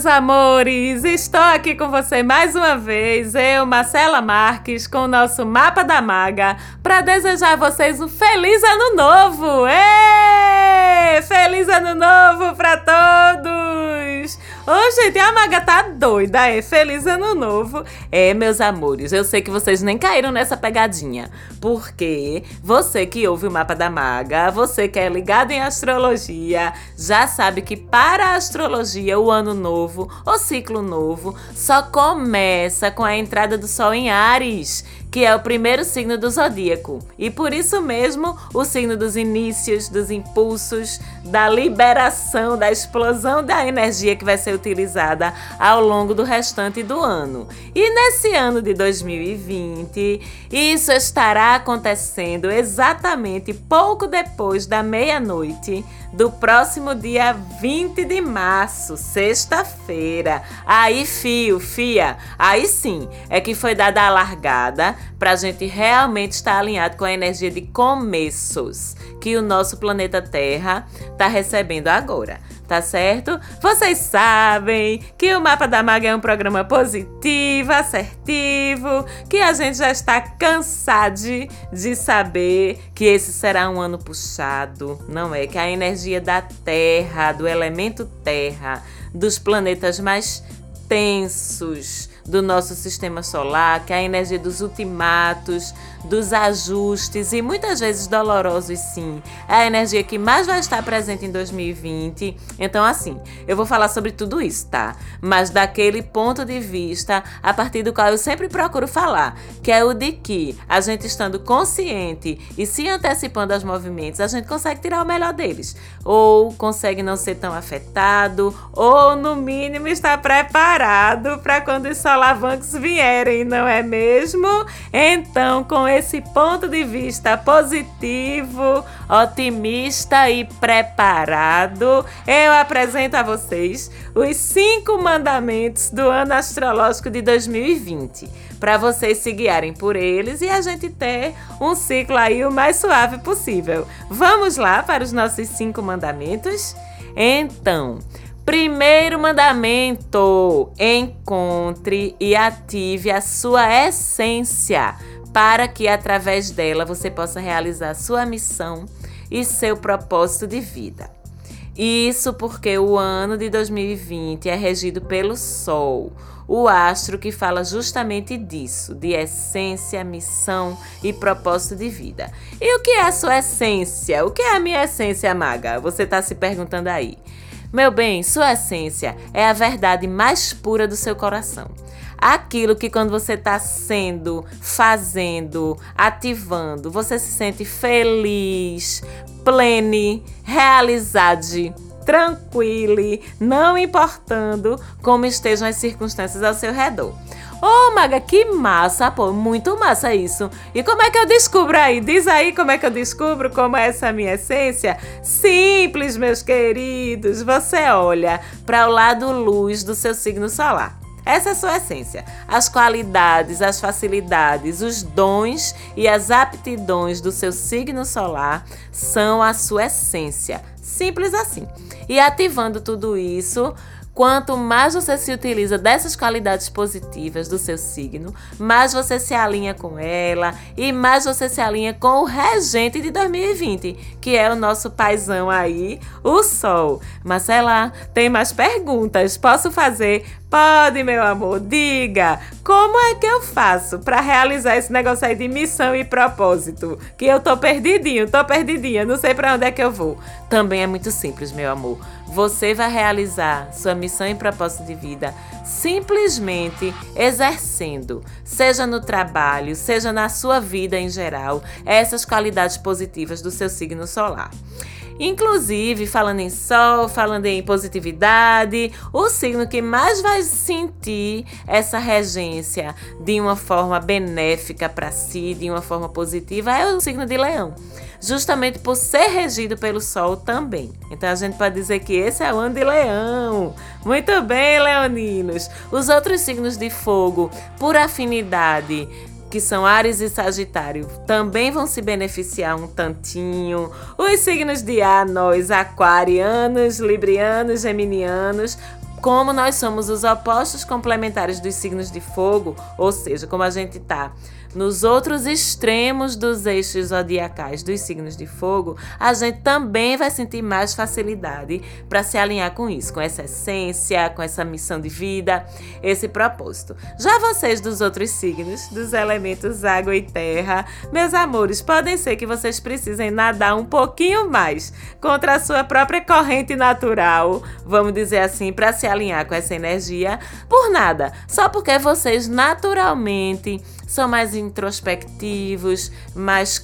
meus amores! Estou aqui com você mais uma vez, eu, Marcela Marques, com o nosso Mapa da Maga, para desejar a vocês um feliz ano novo! Êêê! Feliz ano novo para todos! Gente, a Maga tá doida, é? Feliz ano novo! É, meus amores, eu sei que vocês nem caíram nessa pegadinha, porque você que ouve o Mapa da Maga, você que é ligado em astrologia, já sabe que para a astrologia o ano novo, o ciclo novo, só começa com a entrada do Sol em Ares que é o primeiro signo do zodíaco. E por isso mesmo, o signo dos inícios, dos impulsos, da liberação, da explosão da energia que vai ser utilizada ao longo do restante do ano. E nesse ano de 2020, isso estará acontecendo exatamente pouco depois da meia-noite do próximo dia 20 de março, sexta-feira. Aí, fio, fia, aí sim é que foi dada a largada para a gente realmente estar alinhado com a energia de começos que o nosso planeta Terra está recebendo agora tá certo? Vocês sabem que o Mapa da Maga é um programa positivo, assertivo, que a gente já está cansado de saber que esse será um ano puxado, não é? Que a energia da Terra, do elemento Terra, dos planetas mais tensos, do nosso sistema solar, que é a energia dos ultimatos, dos ajustes e muitas vezes dolorosos, sim. É a energia que mais vai estar presente em 2020. Então, assim, eu vou falar sobre tudo isso, tá? Mas daquele ponto de vista a partir do qual eu sempre procuro falar, que é o de que a gente estando consciente e se antecipando aos movimentos, a gente consegue tirar o melhor deles. Ou consegue não ser tão afetado, ou no mínimo estar preparado para quando os solavancos vierem, não é mesmo? Então, com esse ponto de vista positivo, otimista e preparado, eu apresento a vocês os cinco mandamentos do ano astrológico de 2020, para vocês se guiarem por eles e a gente ter um ciclo aí o mais suave possível. Vamos lá para os nossos cinco mandamentos? Então, Primeiro mandamento: encontre e ative a sua essência para que através dela você possa realizar sua missão e seu propósito de vida. Isso porque o ano de 2020 é regido pelo Sol, o astro que fala justamente disso, de essência, missão e propósito de vida. E o que é a sua essência? O que é a minha essência, maga? Você está se perguntando aí. Meu bem, sua essência é a verdade mais pura do seu coração aquilo que quando você está sendo, fazendo, ativando, você se sente feliz, plene, realizado, tranquilo, não importando como estejam as circunstâncias ao seu redor. Ô, oh, Maga, que massa, pô, muito massa isso. E como é que eu descubro aí? Diz aí como é que eu descubro como é essa minha essência? Simples, meus queridos. Você olha para o lado luz do seu signo solar. Essa é a sua essência. As qualidades, as facilidades, os dons e as aptidões do seu signo solar são a sua essência. Simples assim. E ativando tudo isso, Quanto mais você se utiliza dessas qualidades positivas do seu signo, mais você se alinha com ela e mais você se alinha com o regente de 2020, que é o nosso paizão aí, o Sol. Marcela, tem mais perguntas? Posso fazer? Pode, meu amor, diga. Como é que eu faço para realizar esse negócio aí de missão e propósito? Que eu tô perdidinho, tô perdidinha, não sei para onde é que eu vou. Também é muito simples, meu amor. Você vai realizar sua missão e propósito de vida simplesmente exercendo, seja no trabalho, seja na sua vida em geral, essas qualidades positivas do seu signo solar. Inclusive, falando em sol, falando em positividade, o signo que mais vai sentir essa regência de uma forma benéfica para si, de uma forma positiva, é o signo de Leão. Justamente por ser regido pelo Sol também. Então a gente pode dizer que esse é o ano de Leão. Muito bem, leoninos. Os outros signos de fogo, por afinidade, que são Ares e Sagitário, também vão se beneficiar um tantinho. Os signos de ar, nós, aquarianos, librianos, geminianos, como nós somos os opostos complementares dos signos de fogo, ou seja, como a gente tá nos outros extremos dos eixos zodiacais dos signos de fogo, a gente também vai sentir mais facilidade para se alinhar com isso, com essa essência, com essa missão de vida, esse propósito. Já vocês dos outros signos, dos elementos água e terra, meus amores, podem ser que vocês precisem nadar um pouquinho mais contra a sua própria corrente natural, vamos dizer assim, para se alinhar com essa energia, por nada, só porque vocês naturalmente são mais introspectivos, mais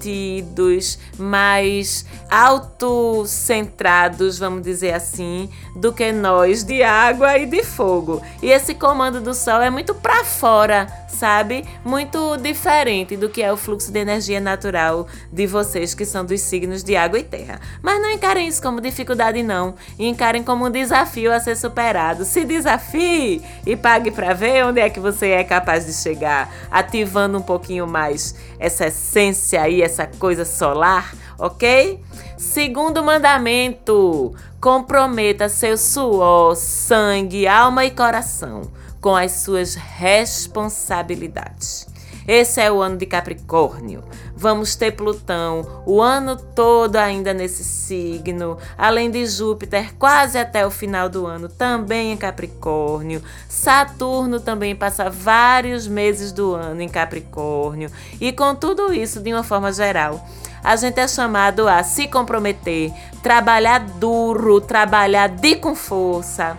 contidos, mais autocentrados, vamos dizer assim, do que nós de água e de fogo. E esse comando do sol é muito para fora, sabe? Muito diferente do que é o fluxo de energia natural de vocês que são dos signos de água e terra. Mas não encarem isso como dificuldade não, encarem como um desafio a ser superado. Se desafie e pague para ver onde é que você é capaz de chegar, ativando um pouquinho mais essa essência aí, essa coisa solar, ok? Segundo mandamento: comprometa seu suor, sangue, alma e coração com as suas responsabilidades. Esse é o ano de Capricórnio. Vamos ter Plutão o ano todo ainda nesse signo, além de Júpiter quase até o final do ano também em Capricórnio. Saturno também passa vários meses do ano em Capricórnio. E com tudo isso, de uma forma geral, a gente é chamado a se comprometer, trabalhar duro, trabalhar de com força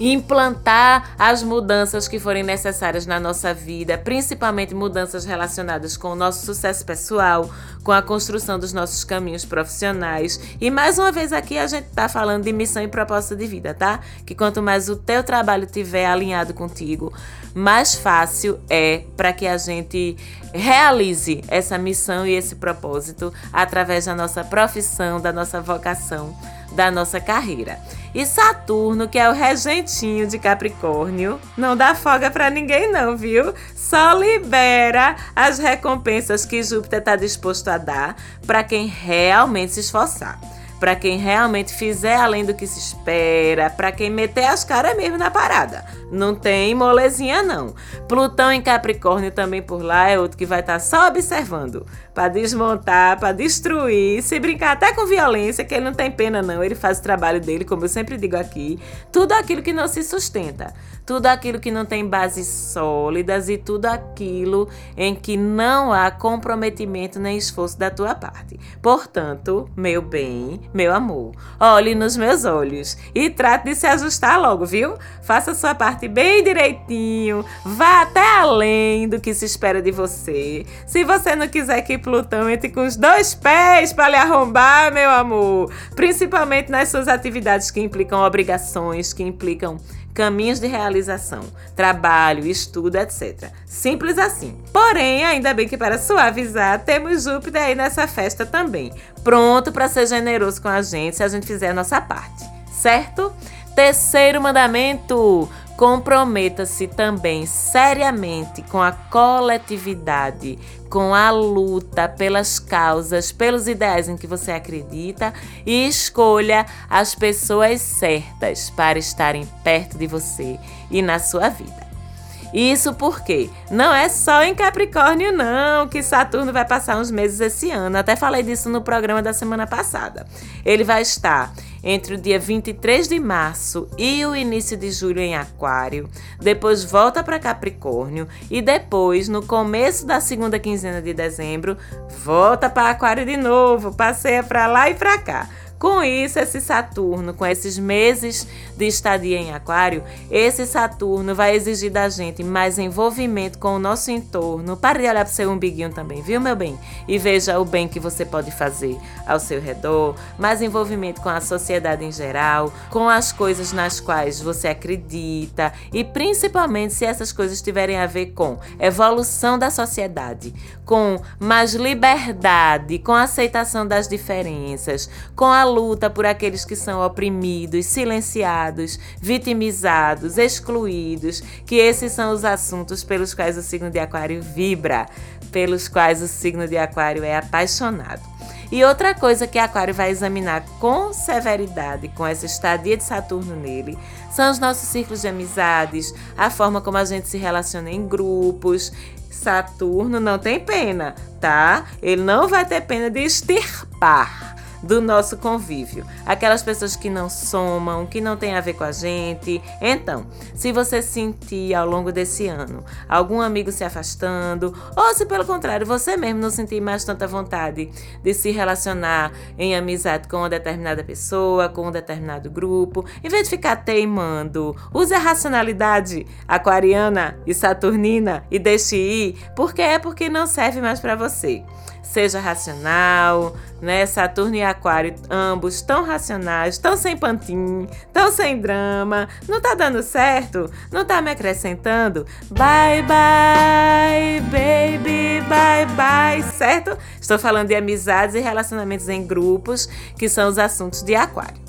implantar as mudanças que forem necessárias na nossa vida, principalmente mudanças relacionadas com o nosso sucesso pessoal, com a construção dos nossos caminhos profissionais. E mais uma vez aqui a gente está falando de missão e propósito de vida, tá? Que quanto mais o teu trabalho tiver alinhado contigo, mais fácil é para que a gente realize essa missão e esse propósito através da nossa profissão, da nossa vocação, da nossa carreira. E Saturno, que é o regentinho de Capricórnio, não dá folga para ninguém não, viu? Só libera as recompensas que Júpiter está disposto a dar para quem realmente se esforçar para quem realmente fizer além do que se espera, para quem meter as caras mesmo na parada. Não tem molezinha não. Plutão em Capricórnio também por lá é outro que vai estar tá só observando, para desmontar, para destruir, se brincar até com violência, que ele não tem pena não, ele faz o trabalho dele, como eu sempre digo aqui, tudo aquilo que não se sustenta, tudo aquilo que não tem bases sólidas e tudo aquilo em que não há comprometimento nem esforço da tua parte. Portanto, meu bem, meu amor, olhe nos meus olhos e trate de se ajustar logo, viu? Faça sua parte bem direitinho, vá até além do que se espera de você. Se você não quiser que Plutão entre com os dois pés para lhe arrombar, meu amor, principalmente nas suas atividades que implicam obrigações, que implicam caminhos de realização, trabalho, estudo, etc. Simples assim. Porém, ainda bem que para suavizar, temos Júpiter aí nessa festa também, pronto para ser generoso com a gente se a gente fizer a nossa parte, certo? Terceiro mandamento: comprometa-se também seriamente com a coletividade, com a luta pelas causas, pelos ideais em que você acredita e escolha as pessoas certas para estarem perto de você e na sua vida. Isso porque não é só em Capricórnio, não, que Saturno vai passar uns meses esse ano. Até falei disso no programa da semana passada. Ele vai estar entre o dia 23 de março e o início de julho em Aquário, depois volta para Capricórnio e depois, no começo da segunda quinzena de dezembro, volta para Aquário de novo, passeia para lá e para cá. Com isso, esse Saturno, com esses meses de estadia em Aquário, esse Saturno vai exigir da gente mais envolvimento com o nosso entorno. Pare de olhar para o seu umbiguinho também, viu, meu bem? E veja o bem que você pode fazer ao seu redor, mais envolvimento com a sociedade em geral, com as coisas nas quais você acredita e principalmente se essas coisas tiverem a ver com evolução da sociedade, com mais liberdade, com aceitação das diferenças, com a luta por aqueles que são oprimidos, silenciados, vitimizados, excluídos, que esses são os assuntos pelos quais o signo de Aquário vibra, pelos quais o signo de Aquário é apaixonado. E outra coisa que Aquário vai examinar com severidade com essa estadia de Saturno nele são os nossos círculos de amizades, a forma como a gente se relaciona em grupos. Saturno não tem pena, tá? Ele não vai ter pena de extirpar do nosso convívio. Aquelas pessoas que não somam, que não têm a ver com a gente. Então, se você sentir ao longo desse ano algum amigo se afastando, ou se pelo contrário você mesmo não sentir mais tanta vontade de se relacionar em amizade com uma determinada pessoa, com um determinado grupo, em vez de ficar teimando, use a racionalidade aquariana e saturnina e deixe ir, porque é porque não serve mais para você seja racional, né? Saturno e Aquário, ambos tão racionais, tão sem pantin, tão sem drama. Não tá dando certo? Não tá me acrescentando? Bye bye, baby, bye bye, certo? Estou falando de amizades e relacionamentos em grupos, que são os assuntos de Aquário.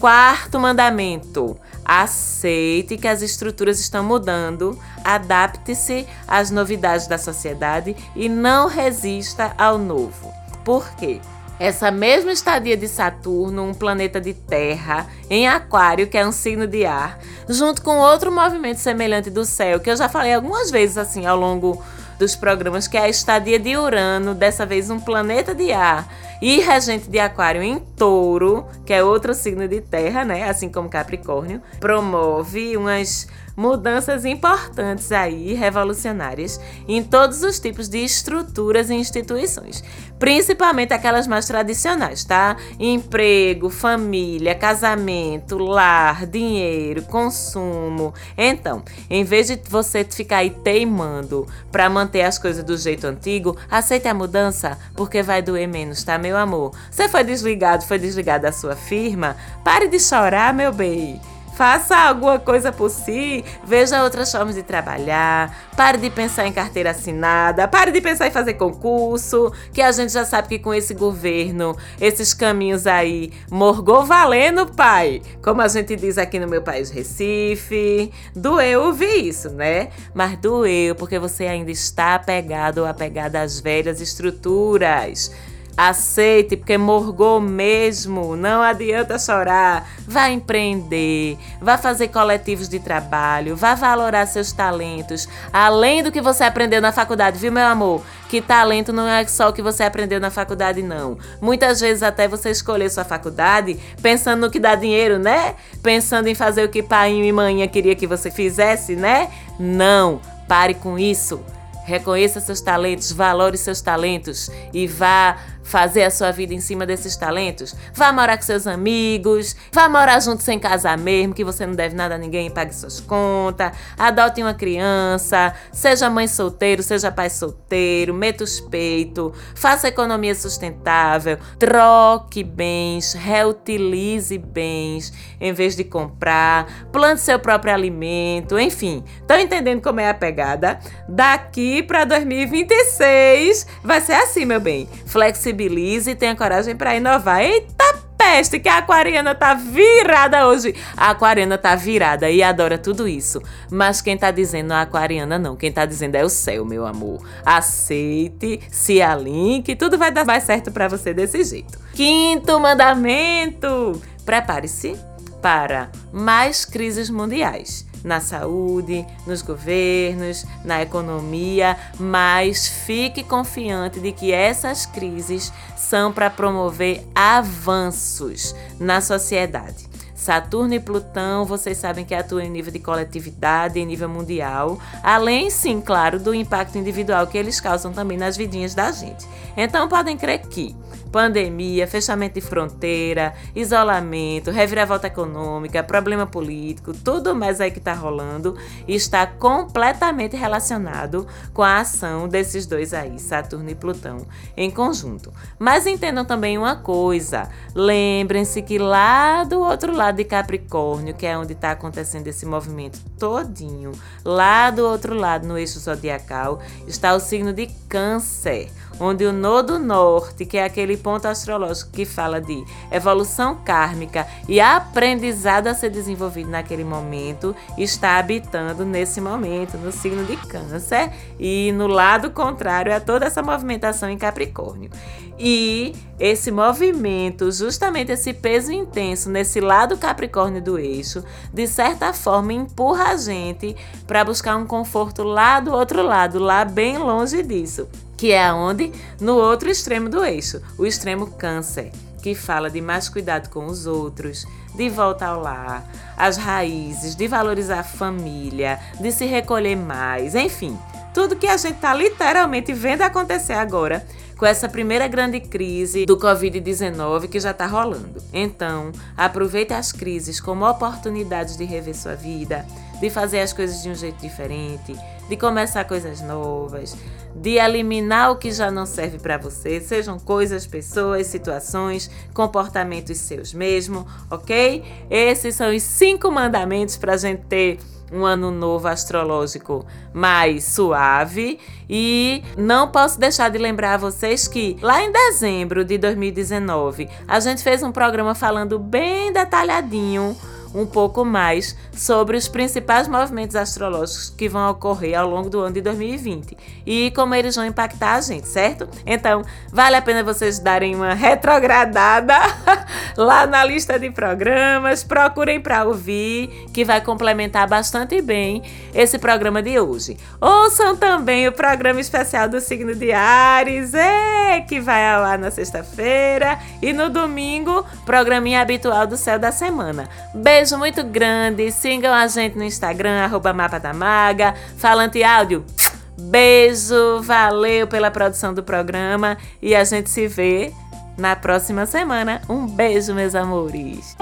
Quarto mandamento: aceite que as estruturas estão mudando, adapte-se às novidades da sociedade e não resista ao novo. Por quê? Essa mesma estadia de Saturno, um planeta de terra, em Aquário, que é um signo de ar, junto com outro movimento semelhante do céu, que eu já falei algumas vezes assim ao longo dos programas, que é a estadia de Urano, dessa vez um planeta de ar e regente de Aquário em Touro, que é outro signo de terra, né? Assim como Capricórnio, promove umas mudanças importantes aí, revolucionárias, em todos os tipos de estruturas e instituições, principalmente aquelas mais tradicionais, tá? Emprego, família, casamento, lar, dinheiro, consumo. Então, em vez de você ficar aí teimando para manter as coisas do jeito antigo, aceite a mudança, porque vai doer menos, tá, meu amor? Você foi desligado, foi desligado da sua firma? Pare de chorar, meu bem. Faça alguma coisa por si, veja outras formas de trabalhar, pare de pensar em carteira assinada, pare de pensar em fazer concurso, que a gente já sabe que com esse governo, esses caminhos aí, morgou valendo, pai. Como a gente diz aqui no meu país, Recife. Doeu ouvir isso, né? Mas doeu porque você ainda está apegado ou apegada às velhas estruturas. Aceite, porque morgou mesmo. Não adianta chorar. Vá empreender, vá fazer coletivos de trabalho, vá valorar seus talentos, além do que você aprendeu na faculdade, viu, meu amor? Que talento não é só o que você aprendeu na faculdade, não. Muitas vezes até você escolher sua faculdade pensando no que dá dinheiro, né? Pensando em fazer o que pai e mãe queria que você fizesse, né? Não, pare com isso. Reconheça seus talentos, valore seus talentos e vá fazer a sua vida em cima desses talentos. Vá morar com seus amigos, vá morar junto sem casar mesmo, que você não deve nada a ninguém e pague suas contas. Adote uma criança, seja mãe solteiro, seja pai solteiro, meta os peitos, faça economia sustentável, troque bens, reutilize bens em vez de comprar, plante seu próprio alimento, enfim. Estão entendendo como é a pegada? Daqui para 2026 vai ser assim, meu bem. Flexibilize e tenha coragem para inovar. Eita peste que a aquariana tá virada hoje. A aquariana tá virada e adora tudo isso. Mas quem tá dizendo a aquariana não, quem tá dizendo é o céu, meu amor. Aceite, se alinhe, que tudo vai dar mais certo para você desse jeito. Quinto mandamento: prepare-se para mais crises mundiais na saúde, nos governos, na economia, mas fique confiante de que essas crises são para promover avanços na sociedade. Saturno e Plutão, vocês sabem que atuam em nível de coletividade, em nível mundial, além, sim, claro, do impacto individual que eles causam também nas vidinhas da gente. Então, podem crer que pandemia, fechamento de fronteira, isolamento, reviravolta econômica, problema político, tudo mais aí que está rolando está completamente relacionado com a ação desses dois aí, Saturno e Plutão, em conjunto. Mas entendam também uma coisa: lembrem-se que lá do outro lado de Capricórnio, que é onde está acontecendo esse movimento todinho, lá do outro lado, no eixo zodiacal, está o signo de Câncer onde o nodo norte, que é aquele ponto astrológico que fala de evolução kármica e aprendizado a ser desenvolvido naquele momento, está habitando nesse momento no signo de Câncer e no lado contrário a toda essa movimentação em Capricórnio. E esse movimento, justamente esse peso intenso nesse lado Capricórnio do eixo, de certa forma empurra a gente para buscar um conforto lá do outro lado, lá bem longe disso, que é aonde? No outro extremo do eixo, o extremo Câncer, que fala de mais cuidado com os outros, de volta ao lar, as raízes, de valorizar a família, de se recolher mais, enfim, tudo que a gente está literalmente vendo acontecer agora com essa primeira grande crise do Covid-19 que já está rolando. Então, aproveite as crises como oportunidades de rever sua vida, de fazer as coisas de um jeito diferente, de começar coisas novas, de eliminar o que já não serve para você, sejam coisas, pessoas, situações, comportamentos seus mesmo, ok? Esses são os cinco mandamentos para a gente ter um ano novo astrológico mais suave. E não posso deixar de lembrar a vocês que lá em dezembro de 2019 a gente fez um programa falando bem detalhadinho um pouco mais sobre os principais movimentos astrológicos que vão ocorrer ao longo do ano de 2020 e como eles vão impactar a gente, certo? Então, vale a pena vocês darem uma retrogradada lá na lista de programas, procurem para ouvir, que vai complementar bastante bem esse programa de hoje. Ouçam também o programa especial do signo de Ares, é, que vai ar na sexta-feira e no domingo, programinha habitual do céu da semana. Beijo beijo muito grande. Sigam a gente no Instagram, arroba Mapa da Maga. Falante Áudio, beijo. Valeu pela produção do programa. E a gente se vê na próxima semana. Um beijo, meus amores.